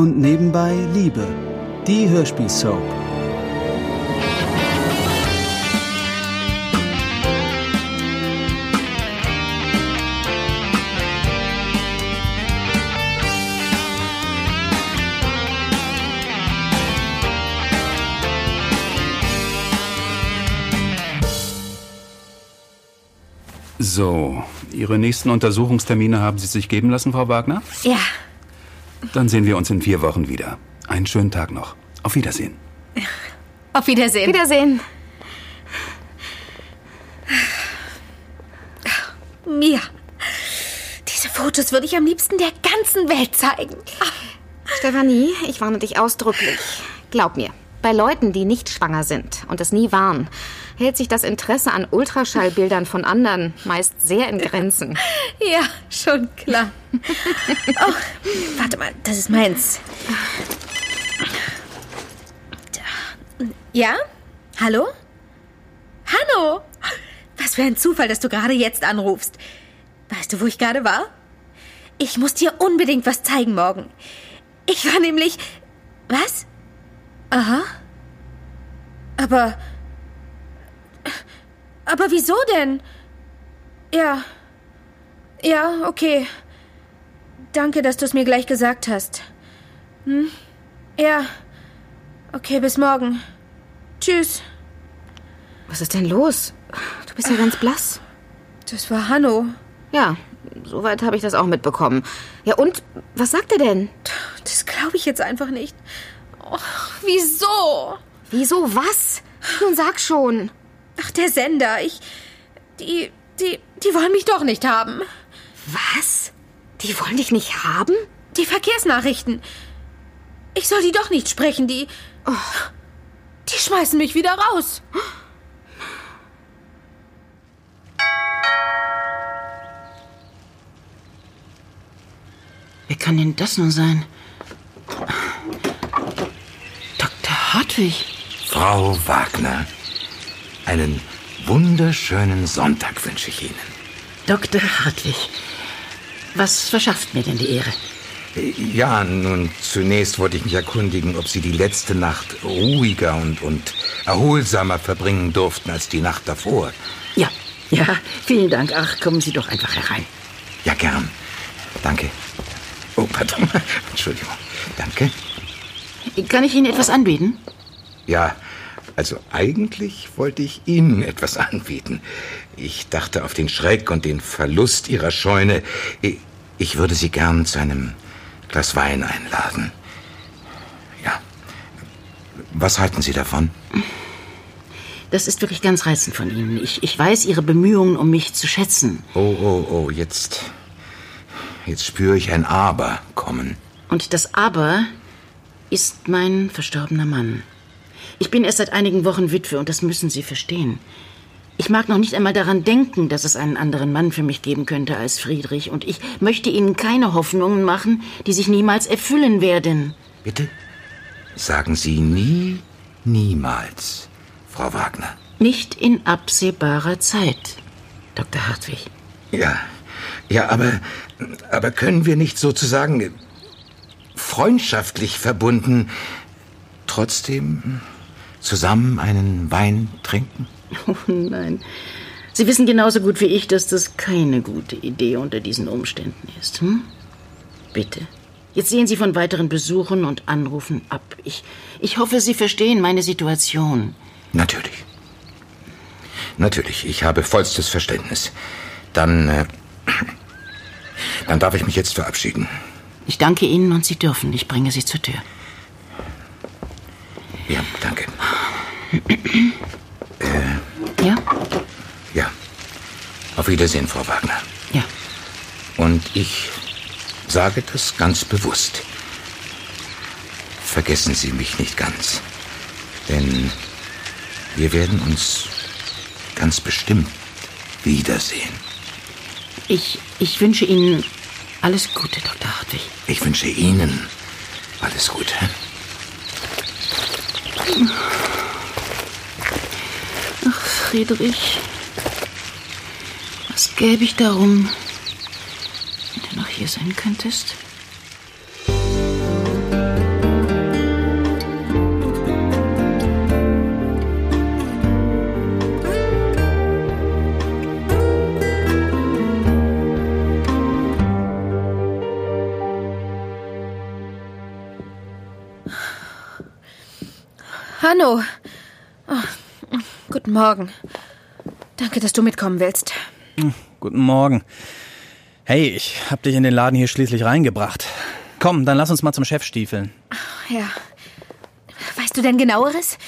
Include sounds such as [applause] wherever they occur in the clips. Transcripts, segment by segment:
Und nebenbei Liebe, die Hörspielsoap. So, Ihre nächsten Untersuchungstermine haben Sie sich geben lassen, Frau Wagner? Ja. Dann sehen wir uns in vier Wochen wieder. Einen schönen Tag noch. Auf Wiedersehen. Auf Wiedersehen. Wiedersehen. Mia, diese Fotos würde ich am liebsten der ganzen Welt zeigen. Stefanie, ich warne dich ausdrücklich. Glaub mir, bei Leuten, die nicht schwanger sind und es nie waren, hält sich das Interesse an Ultraschallbildern von anderen meist sehr in Grenzen. [laughs] Ja, schon klar. [laughs] Oh, warte mal, das ist meins. Ja? Hallo? Hallo? Was für ein Zufall, dass du gerade jetzt anrufst. Weißt du, wo ich gerade war? Ich muss dir unbedingt was zeigen morgen. Ich war nämlich. Was? Aha. Aber. Aber wieso denn? Ja. Ja, okay. Danke, dass du es mir gleich gesagt hast. Hm? Ja. Okay, bis morgen. Tschüss. Was ist denn los? Du bist ja ganz blass. Das war Hanno. Ja, soweit habe ich das auch mitbekommen. Ja, und was sagt er denn? Das glaube ich jetzt einfach nicht. Oh, wieso? Wieso was? Nun sag schon. Ach, der Sender. Ich. Die. Die. Die wollen mich doch nicht haben. Was? Die wollen dich nicht haben? Die Verkehrsnachrichten. Ich soll die doch nicht sprechen, die. Oh, die schmeißen mich wieder raus. Wer kann denn das nun sein? Dr. Hartwig. Frau Wagner, einen wunderschönen Sonntag wünsche ich Ihnen. Dr. Hartwig, was verschafft mir denn die Ehre? Ja, nun, zunächst wollte ich mich erkundigen, ob Sie die letzte Nacht ruhiger und, und erholsamer verbringen durften als die Nacht davor. Ja, ja, vielen Dank. Ach, kommen Sie doch einfach herein. Ja, gern. Danke. Oh, pardon. [laughs] Entschuldigung. Danke. Kann ich Ihnen etwas anbieten? Ja, also eigentlich wollte ich Ihnen etwas anbieten. Ich dachte auf den Schreck und den Verlust Ihrer Scheune. Ich würde Sie gern zu einem Glas Wein einladen. Ja. Was halten Sie davon? Das ist wirklich ganz reizend von Ihnen. Ich, ich weiß Ihre Bemühungen, um mich zu schätzen. Oh, oh, oh, jetzt. Jetzt spüre ich ein Aber kommen. Und das Aber ist mein verstorbener Mann. Ich bin erst seit einigen Wochen Witwe und das müssen Sie verstehen. Ich mag noch nicht einmal daran denken, dass es einen anderen Mann für mich geben könnte als Friedrich. Und ich möchte Ihnen keine Hoffnungen machen, die sich niemals erfüllen werden. Bitte? Sagen Sie nie, niemals, Frau Wagner. Nicht in absehbarer Zeit, Dr. Hartwig. Ja, ja, aber, aber können wir nicht sozusagen freundschaftlich verbunden trotzdem zusammen einen Wein trinken? Oh nein. Sie wissen genauso gut wie ich, dass das keine gute Idee unter diesen Umständen ist. Hm? Bitte. Jetzt sehen Sie von weiteren Besuchen und Anrufen ab. Ich, ich hoffe, Sie verstehen meine Situation. Natürlich. Natürlich, ich habe vollstes Verständnis. Dann, äh, [clears throat] dann darf ich mich jetzt verabschieden. Ich danke Ihnen und Sie dürfen. Ich bringe Sie zur Tür. Ja, danke. Äh, ja? Ja. Auf Wiedersehen, Frau Wagner. Ja. Und ich sage das ganz bewusst. Vergessen Sie mich nicht ganz. Denn wir werden uns ganz bestimmt wiedersehen. Ich, ich wünsche Ihnen alles Gute, Dr. Hartwig. Ich wünsche Ihnen alles Gute. Friedrich. Was gäbe ich darum, wenn du noch hier sein könntest? Hanno, Guten Morgen. Danke, dass du mitkommen willst. Guten Morgen. Hey, ich hab dich in den Laden hier schließlich reingebracht. Komm, dann lass uns mal zum Chef stiefeln. Ja. Weißt du denn genaueres?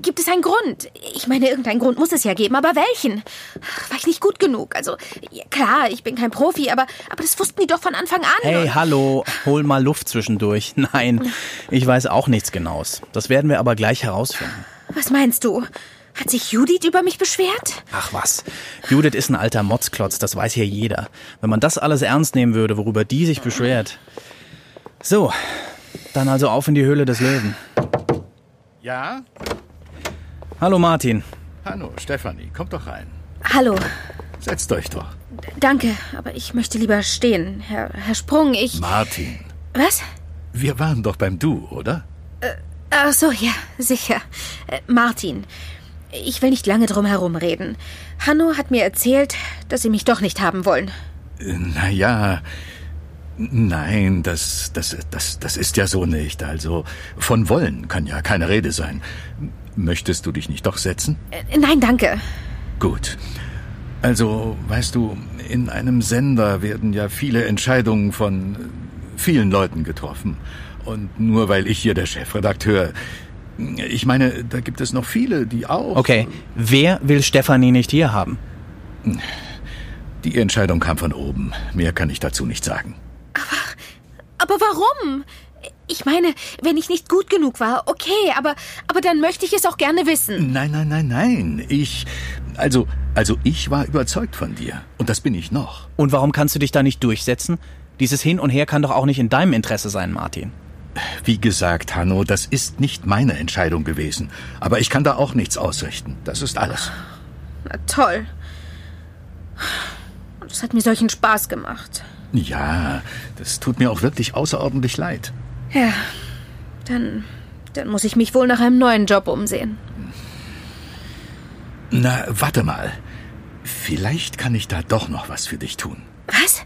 Gibt es einen Grund? Ich meine, irgendeinen Grund muss es ja geben, aber welchen? War ich nicht gut genug? Also, ja, klar, ich bin kein Profi, aber, aber das wussten die doch von Anfang an. Hey, hallo, hol mal Luft zwischendurch. [laughs] Nein, ich weiß auch nichts Genaues. Das werden wir aber gleich herausfinden. Was meinst du? Hat sich Judith über mich beschwert? Ach was, Judith ist ein alter Motzklotz, das weiß hier jeder. Wenn man das alles ernst nehmen würde, worüber die sich beschwert. So, dann also auf in die Höhle des Löwen. Ja? Hallo Martin. Hallo, Stefanie, kommt doch rein. Hallo. Setzt euch doch. Danke, aber ich möchte lieber stehen. Herr, Herr Sprung, ich. Martin, Was? wir waren doch beim Du, oder? Ach so, ja, sicher. Äh, Martin, ich will nicht lange drum herum reden. Hanno hat mir erzählt, dass Sie mich doch nicht haben wollen. Na ja, nein, das, das, das, das ist ja so nicht. Also von wollen kann ja keine Rede sein. Möchtest du dich nicht doch setzen? Äh, nein, danke. Gut. Also, weißt du, in einem Sender werden ja viele Entscheidungen von vielen Leuten getroffen. Und nur weil ich hier der Chefredakteur. Ich meine, da gibt es noch viele, die auch. Okay, wer will Stefanie nicht hier haben? Die Entscheidung kam von oben. Mehr kann ich dazu nicht sagen. Aber warum? Ich meine, wenn ich nicht gut genug war, okay, aber, aber dann möchte ich es auch gerne wissen. Nein, nein, nein, nein. Ich. Also, also ich war überzeugt von dir. Und das bin ich noch. Und warum kannst du dich da nicht durchsetzen? Dieses Hin und Her kann doch auch nicht in deinem Interesse sein, Martin. Wie gesagt, Hanno, das ist nicht meine Entscheidung gewesen. Aber ich kann da auch nichts ausrichten. Das ist alles. Na toll. Und es hat mir solchen Spaß gemacht. Ja, das tut mir auch wirklich außerordentlich leid. Ja, dann, dann muss ich mich wohl nach einem neuen Job umsehen. Na, warte mal. Vielleicht kann ich da doch noch was für dich tun. Was?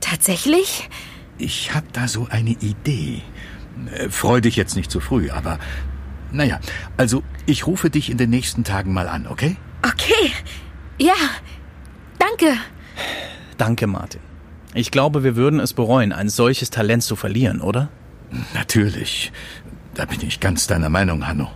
Tatsächlich? Ich hab da so eine Idee. Äh, Freu dich jetzt nicht zu früh, aber naja, also ich rufe dich in den nächsten Tagen mal an, okay? Okay. Ja. Danke. Danke, Martin. Ich glaube, wir würden es bereuen, ein solches Talent zu verlieren, oder? Natürlich. Da bin ich ganz deiner Meinung, Hanno.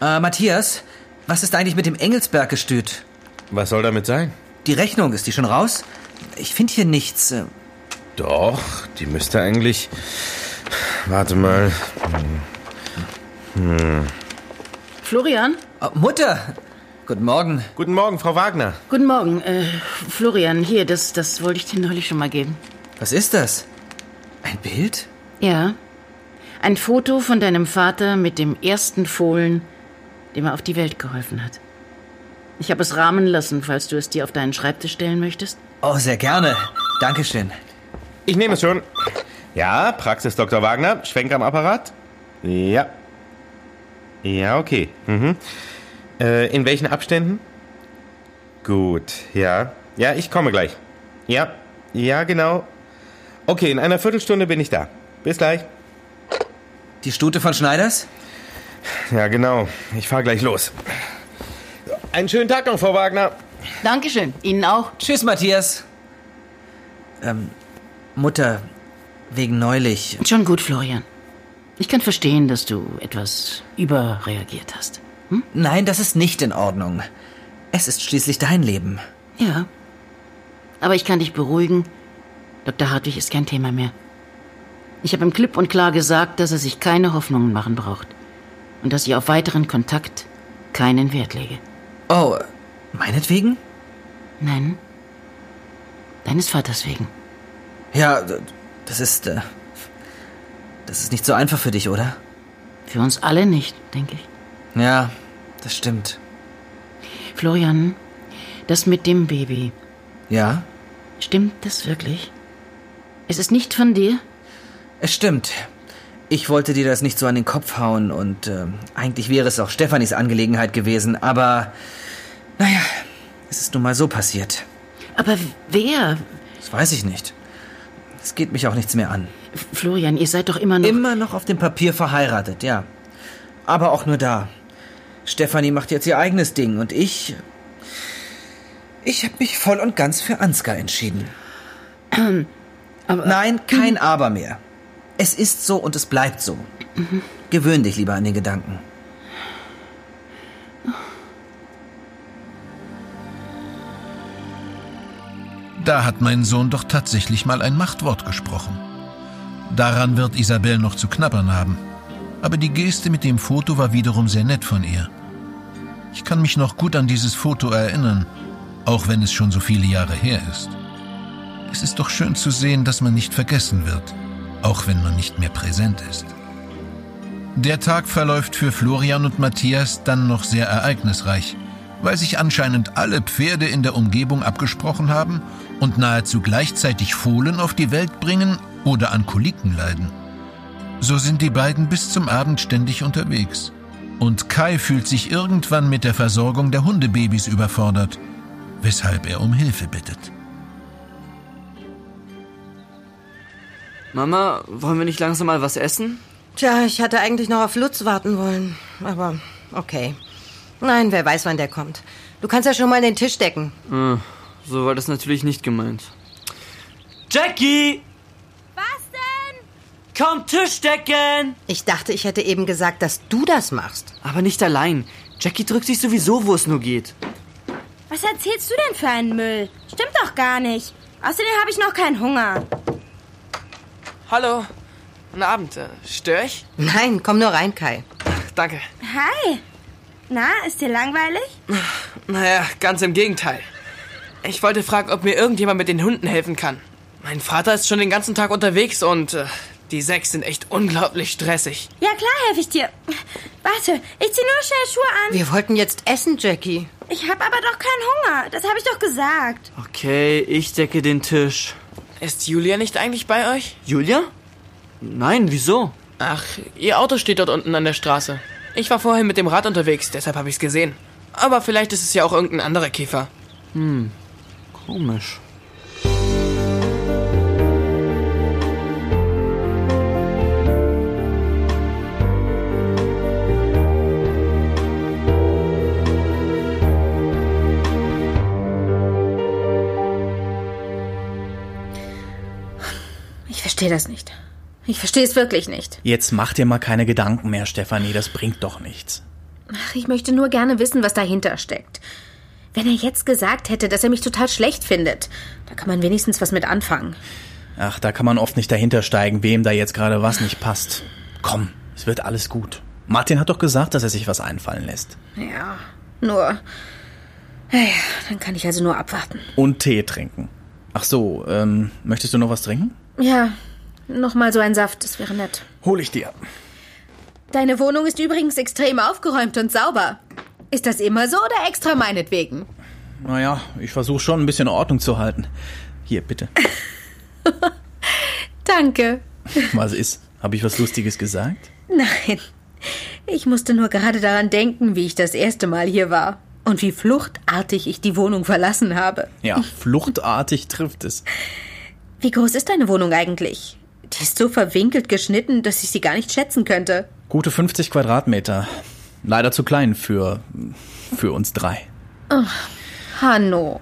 Äh, Matthias, was ist eigentlich mit dem Engelsberg-Gestüt? Was soll damit sein? Die Rechnung, ist die schon raus? Ich finde hier nichts. äh, Doch, die müsste eigentlich. Warte mal. Florian? Oh, Mutter! Guten Morgen. Guten Morgen, Frau Wagner. Guten Morgen. Äh, Florian, hier, das, das wollte ich dir neulich schon mal geben. Was ist das? Ein Bild? Ja. Ein Foto von deinem Vater mit dem ersten Fohlen, dem er auf die Welt geholfen hat. Ich habe es rahmen lassen, falls du es dir auf deinen Schreibtisch stellen möchtest. Oh, sehr gerne. Dankeschön. Ich nehme es schon. Ja, Praxis Dr. Wagner. Schwenk am Apparat. Ja. Ja, okay. Mhm. Äh, in welchen Abständen? Gut, ja. Ja, ich komme gleich. Ja, ja, genau. Okay, in einer Viertelstunde bin ich da. Bis gleich. Die Stute von Schneiders? Ja, genau. Ich fahre gleich los. Einen schönen Tag noch, Frau Wagner. Dankeschön. Ihnen auch. Tschüss, Matthias. Ähm, Mutter, wegen neulich. Schon gut, Florian. Ich kann verstehen, dass du etwas überreagiert hast. Nein, das ist nicht in Ordnung. Es ist schließlich dein Leben. Ja. Aber ich kann dich beruhigen. Dr. Hartwig ist kein Thema mehr. Ich habe ihm klipp und klar gesagt, dass er sich keine Hoffnungen machen braucht. Und dass ich auf weiteren Kontakt keinen Wert lege. Oh, meinetwegen? Nein. Deines Vaters wegen. Ja, das ist. Äh, das ist nicht so einfach für dich, oder? Für uns alle nicht, denke ich. Ja, das stimmt. Florian, das mit dem Baby. Ja? Stimmt das wirklich? Es ist nicht von dir? Es stimmt. Ich wollte dir das nicht so an den Kopf hauen und äh, eigentlich wäre es auch Stefanis Angelegenheit gewesen, aber naja, es ist nun mal so passiert. Aber wer? Das weiß ich nicht. Es geht mich auch nichts mehr an. Florian, ihr seid doch immer noch. Immer noch auf dem Papier verheiratet, ja. Aber auch nur da. Stefanie macht jetzt ihr eigenes Ding und ich. Ich habe mich voll und ganz für Ansgar entschieden. Aber, Nein, kein Aber mehr. Es ist so und es bleibt so. Gewöhn dich lieber an den Gedanken. Da hat mein Sohn doch tatsächlich mal ein Machtwort gesprochen. Daran wird Isabel noch zu knabbern haben. Aber die Geste mit dem Foto war wiederum sehr nett von ihr. Ich kann mich noch gut an dieses Foto erinnern, auch wenn es schon so viele Jahre her ist. Es ist doch schön zu sehen, dass man nicht vergessen wird, auch wenn man nicht mehr präsent ist. Der Tag verläuft für Florian und Matthias dann noch sehr ereignisreich, weil sich anscheinend alle Pferde in der Umgebung abgesprochen haben und nahezu gleichzeitig Fohlen auf die Welt bringen oder an Koliken leiden. So sind die beiden bis zum Abend ständig unterwegs. Und Kai fühlt sich irgendwann mit der Versorgung der Hundebabys überfordert, weshalb er um Hilfe bittet. Mama, wollen wir nicht langsam mal was essen? Tja, ich hatte eigentlich noch auf Lutz warten wollen. Aber okay. Nein, wer weiß, wann der kommt. Du kannst ja schon mal den Tisch decken. Äh, so war das natürlich nicht gemeint. Jackie! Was denn? Komm, Tisch decken! Ich dachte, ich hätte eben gesagt, dass du das machst. Aber nicht allein. Jackie drückt sich sowieso, wo es nur geht. Was erzählst du denn für einen Müll? Stimmt doch gar nicht. Außerdem habe ich noch keinen Hunger. Hallo. Guten Abend. Äh, Stör ich? Nein, komm nur rein, Kai. Danke. Hi. Na, ist dir langweilig? Naja, ganz im Gegenteil. Ich wollte fragen, ob mir irgendjemand mit den Hunden helfen kann. Mein Vater ist schon den ganzen Tag unterwegs und äh, die sechs sind echt unglaublich stressig. Ja, klar helfe ich dir. Warte, ich zieh nur schnell Schuhe an. Wir wollten jetzt essen, Jackie. Ich habe aber doch keinen Hunger. Das habe ich doch gesagt. Okay, ich decke den Tisch. Ist Julia nicht eigentlich bei euch? Julia? Nein, wieso? Ach, ihr Auto steht dort unten an der Straße. Ich war vorhin mit dem Rad unterwegs, deshalb habe ich's gesehen. Aber vielleicht ist es ja auch irgendein anderer Käfer. Hm, komisch. Ich verstehe das nicht. Ich verstehe es wirklich nicht. Jetzt mach dir mal keine Gedanken mehr, Stefanie, das bringt doch nichts. Ach, ich möchte nur gerne wissen, was dahinter steckt. Wenn er jetzt gesagt hätte, dass er mich total schlecht findet, da kann man wenigstens was mit anfangen. Ach, da kann man oft nicht dahinter steigen, wem da jetzt gerade was nicht passt. Komm, es wird alles gut. Martin hat doch gesagt, dass er sich was einfallen lässt. Ja, nur. Naja, dann kann ich also nur abwarten. Und Tee trinken. Ach so, ähm, möchtest du noch was trinken? Ja, noch mal so ein Saft, das wäre nett. Hol ich dir. Deine Wohnung ist übrigens extrem aufgeräumt und sauber. Ist das immer so oder extra meinetwegen? Naja, ich versuche schon ein bisschen Ordnung zu halten. Hier, bitte. [laughs] Danke. Was ist? Habe ich was Lustiges gesagt? Nein. Ich musste nur gerade daran denken, wie ich das erste Mal hier war. Und wie fluchtartig ich die Wohnung verlassen habe. Ja, fluchtartig trifft es. Wie groß ist deine Wohnung eigentlich? Die ist so verwinkelt geschnitten, dass ich sie gar nicht schätzen könnte. Gute 50 Quadratmeter. Leider zu klein für, für uns drei. Oh, Hanno.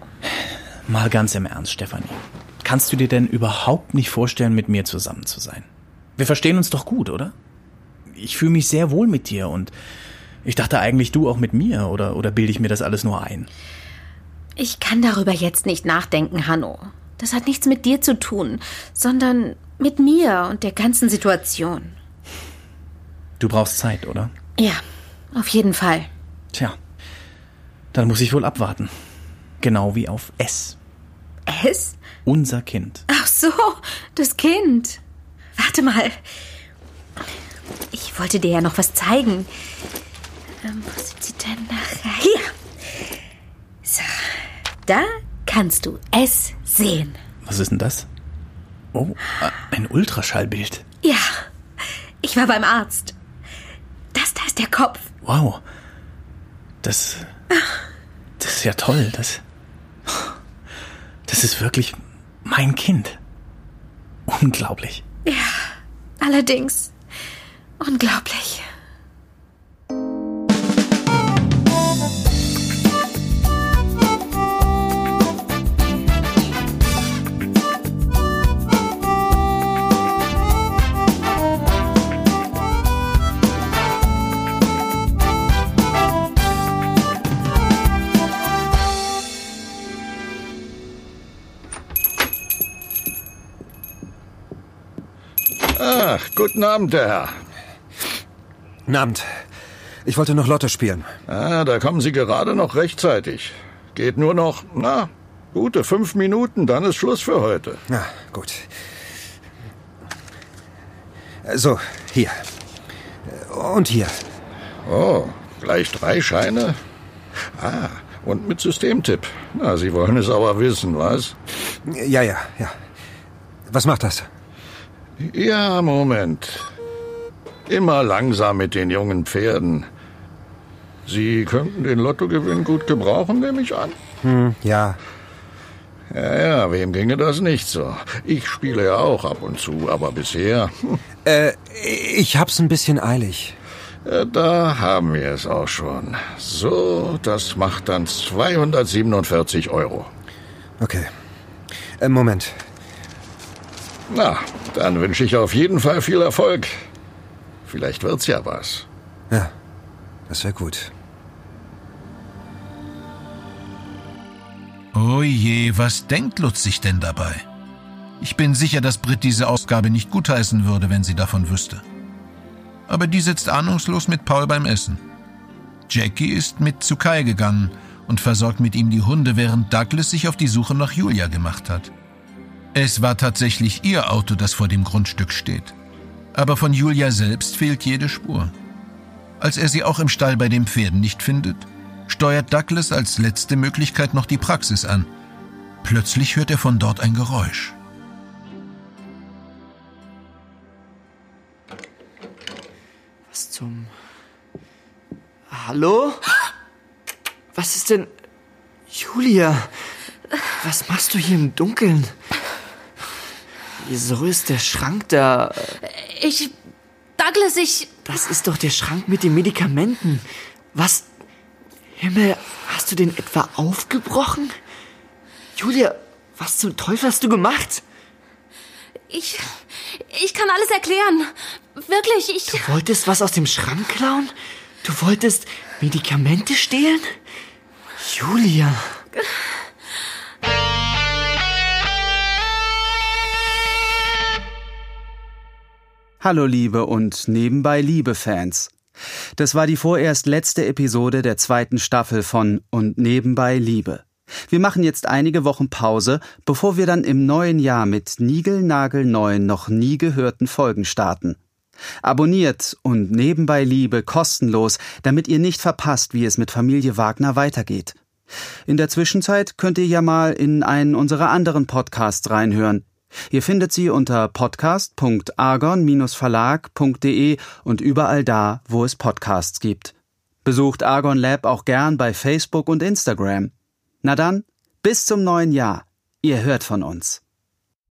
Mal ganz im Ernst, Stefanie. Kannst du dir denn überhaupt nicht vorstellen, mit mir zusammen zu sein? Wir verstehen uns doch gut, oder? Ich fühle mich sehr wohl mit dir und ich dachte eigentlich du auch mit mir, oder, oder bilde ich mir das alles nur ein? Ich kann darüber jetzt nicht nachdenken, Hanno. Das hat nichts mit dir zu tun, sondern mit mir und der ganzen Situation. Du brauchst Zeit, oder? Ja, auf jeden Fall. Tja, dann muss ich wohl abwarten. Genau wie auf S. S? Unser Kind. Ach so, das Kind. Warte mal. Ich wollte dir ja noch was zeigen. Ähm, wo sind sie denn nachher? Hier. So, da kannst du es sehen. Was ist denn das? Oh, ein Ultraschallbild. Ja, ich war beim Arzt. Das da ist der Kopf. Wow. Das. Das ist ja toll. Das. Das ist wirklich mein Kind. Unglaublich. Ja, allerdings. Unglaublich. Guten Abend, der Herr. Guten Abend. Ich wollte noch Lotto spielen. Ah, da kommen Sie gerade noch rechtzeitig. Geht nur noch, na, gute fünf Minuten, dann ist Schluss für heute. Na, gut. So, hier. Und hier. Oh, gleich drei Scheine? Ah, und mit Systemtipp. Na, Sie wollen es aber wissen, was? Ja, ja, ja. Was macht das? Ja, Moment. Immer langsam mit den jungen Pferden. Sie könnten den Lottogewinn gut gebrauchen, nehme ich an. Hm, ja. Ja, ja, wem ginge das nicht so? Ich spiele ja auch ab und zu, aber bisher. Hm. Äh, ich hab's ein bisschen eilig. Äh, Da haben wir es auch schon. So, das macht dann 247 Euro. Okay. Äh, Moment. Na, dann wünsche ich auf jeden Fall viel Erfolg. Vielleicht wird's ja was. Ja, das wäre gut. Oh je, was denkt Lutz sich denn dabei? Ich bin sicher, dass Britt diese Ausgabe nicht gutheißen würde, wenn sie davon wüsste. Aber die sitzt ahnungslos mit Paul beim Essen. Jackie ist mit zu Kai gegangen und versorgt mit ihm die Hunde, während Douglas sich auf die Suche nach Julia gemacht hat. Es war tatsächlich ihr Auto, das vor dem Grundstück steht. Aber von Julia selbst fehlt jede Spur. Als er sie auch im Stall bei den Pferden nicht findet, steuert Douglas als letzte Möglichkeit noch die Praxis an. Plötzlich hört er von dort ein Geräusch. Was zum. Hallo? Was ist denn. Julia, was machst du hier im Dunkeln? Wieso ist der Schrank da? Ich. Douglas, ich. Das ist doch der Schrank mit den Medikamenten. Was. Himmel, hast du den etwa aufgebrochen? Julia, was zum Teufel hast du gemacht? Ich. Ich kann alles erklären. Wirklich, ich. Du wolltest was aus dem Schrank klauen? Du wolltest Medikamente stehlen? Julia. Hallo Liebe und nebenbei Liebe Fans. Das war die vorerst letzte Episode der zweiten Staffel von Und nebenbei Liebe. Wir machen jetzt einige Wochen Pause, bevor wir dann im neuen Jahr mit niegelnagelneuen, noch nie gehörten Folgen starten. Abonniert und nebenbei Liebe kostenlos, damit ihr nicht verpasst, wie es mit Familie Wagner weitergeht. In der Zwischenzeit könnt ihr ja mal in einen unserer anderen Podcasts reinhören. Ihr findet sie unter podcast.argon-verlag.de und überall da, wo es Podcasts gibt. Besucht Argon Lab auch gern bei Facebook und Instagram. Na dann, bis zum neuen Jahr. Ihr hört von uns.